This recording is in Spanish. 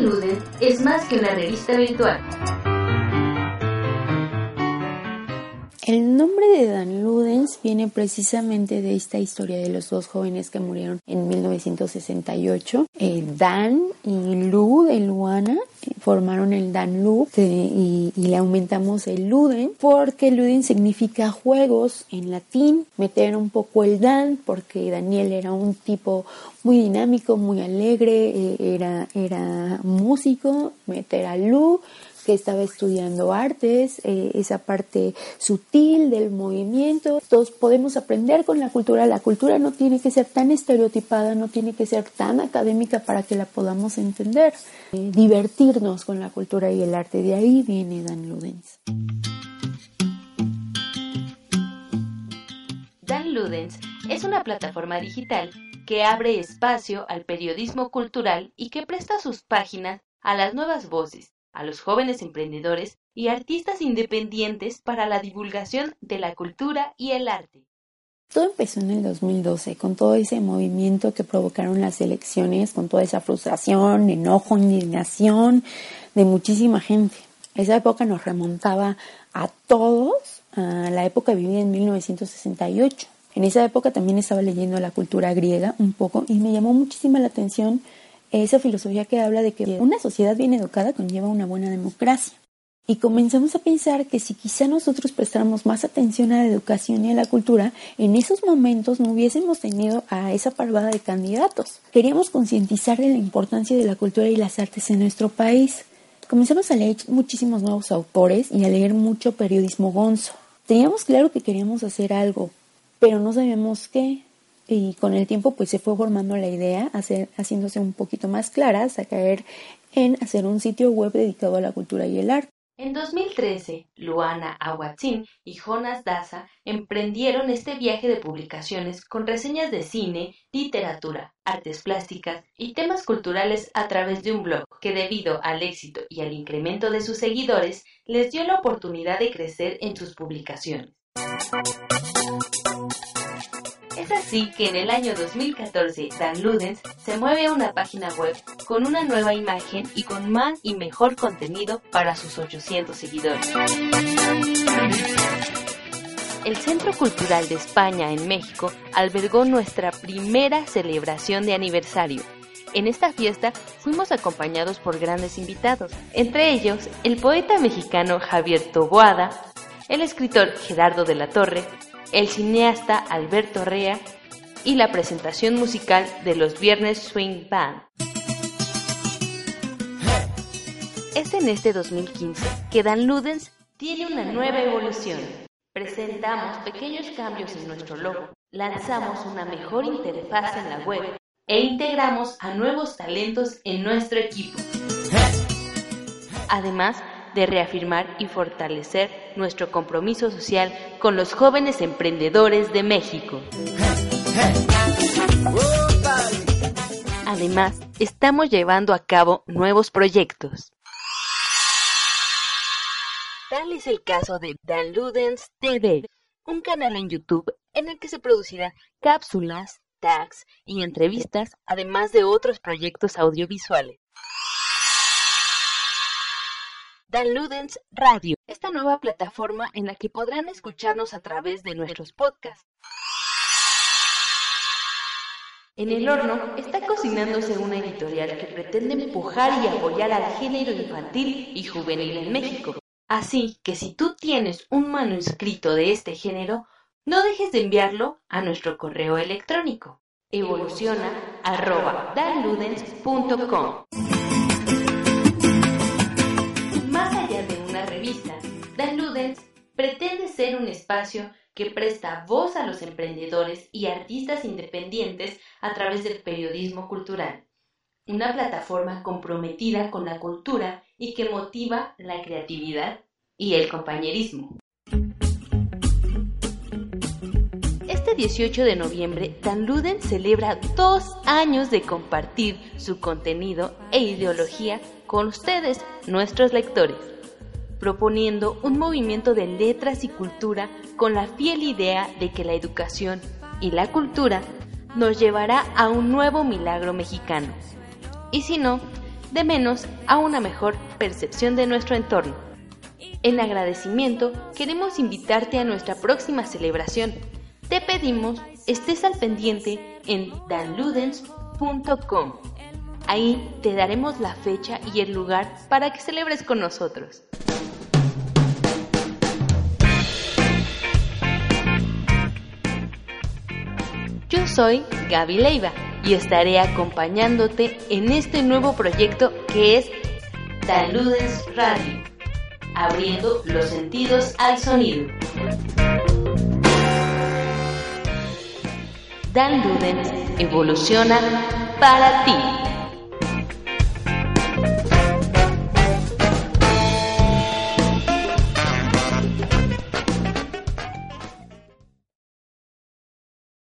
Ludens es más que una revista virtual. El nombre de Dan Ludens viene precisamente de esta historia de los dos jóvenes que murieron en 1968. Eh, Dan y Lu de Luana eh, formaron el Dan Lu y, le aumentamos el Luden porque Luden significa juegos en latín. Meter un poco el Dan porque Daniel era un tipo muy dinámico, muy alegre, eh, era, era músico. Meter a Lu que estaba estudiando artes, eh, esa parte sutil del movimiento. Todos podemos aprender con la cultura. La cultura no tiene que ser tan estereotipada, no tiene que ser tan académica para que la podamos entender. Eh, divertirnos con la cultura y el arte. De ahí viene Dan Ludens. Dan Ludens es una plataforma digital que abre espacio al periodismo cultural y que presta sus páginas a las nuevas voces, a los jóvenes emprendedores y artistas independientes para la divulgación de la cultura y el arte. Todo empezó en el 2012 con todo ese movimiento que provocaron las elecciones, con toda esa frustración, enojo, indignación de muchísima gente. Esa época nos remontaba a todos a la época vivida en 1968. En esa época también estaba leyendo la cultura griega un poco y me llamó muchísima la atención esa filosofía que habla de que una sociedad bien educada conlleva una buena democracia. Y comenzamos a pensar que si quizá nosotros prestáramos más atención a la educación y a la cultura, en esos momentos no hubiésemos tenido a esa parvada de candidatos. Queríamos concientizar de la importancia de la cultura y las artes en nuestro país. Comenzamos a leer muchísimos nuevos autores y a leer mucho periodismo gonzo. Teníamos claro que queríamos hacer algo, pero no sabíamos qué y con el tiempo pues se fue formando la idea, haciéndose un poquito más claras, a caer en hacer un sitio web dedicado a la cultura y el arte. En 2013, Luana Aguatzin y Jonas Daza emprendieron este viaje de publicaciones con reseñas de cine, literatura, artes plásticas y temas culturales a través de un blog que debido al éxito y al incremento de sus seguidores les dio la oportunidad de crecer en sus publicaciones. Es así que en el año 2014 Dan Ludens se mueve a una página web con una nueva imagen y con más y mejor contenido para sus 800 seguidores. El Centro Cultural de España en México albergó nuestra primera celebración de aniversario. En esta fiesta fuimos acompañados por grandes invitados, entre ellos el poeta mexicano Javier Toboada, el escritor Gerardo de la Torre, el cineasta Alberto Rea y la presentación musical de los Viernes Swing Band. Es en este 2015 que Dan Ludens tiene una nueva evolución. Presentamos pequeños cambios en nuestro logo, lanzamos una mejor interfaz en la web e integramos a nuevos talentos en nuestro equipo. Además, de reafirmar y fortalecer nuestro compromiso social con los jóvenes emprendedores de México. Además, estamos llevando a cabo nuevos proyectos. Tal es el caso de Dan Ludens TV, un canal en YouTube en el que se producirán cápsulas, tags y entrevistas, además de otros proyectos audiovisuales. Dan Ludens Radio, esta nueva plataforma en la que podrán escucharnos a través de nuestros podcasts. En el horno está cocinándose una editorial que pretende empujar y apoyar al género infantil y juvenil en México. Así que si tú tienes un manuscrito de este género, no dejes de enviarlo a nuestro correo electrónico evoluciona.danludens.com. Dan Ludens pretende ser un espacio que presta voz a los emprendedores y artistas independientes a través del periodismo cultural, una plataforma comprometida con la cultura y que motiva la creatividad y el compañerismo. Este 18 de noviembre, Dan Ludens celebra dos años de compartir su contenido e ideología con ustedes, nuestros lectores proponiendo un movimiento de letras y cultura con la fiel idea de que la educación y la cultura nos llevará a un nuevo milagro mexicano. Y si no, de menos a una mejor percepción de nuestro entorno. En agradecimiento, queremos invitarte a nuestra próxima celebración. Te pedimos estés al pendiente en danludens.com. Ahí te daremos la fecha y el lugar para que celebres con nosotros. Soy Gaby Leiva y estaré acompañándote en este nuevo proyecto que es Taludens Radio, abriendo los sentidos al sonido. Dan Ludens evoluciona para ti.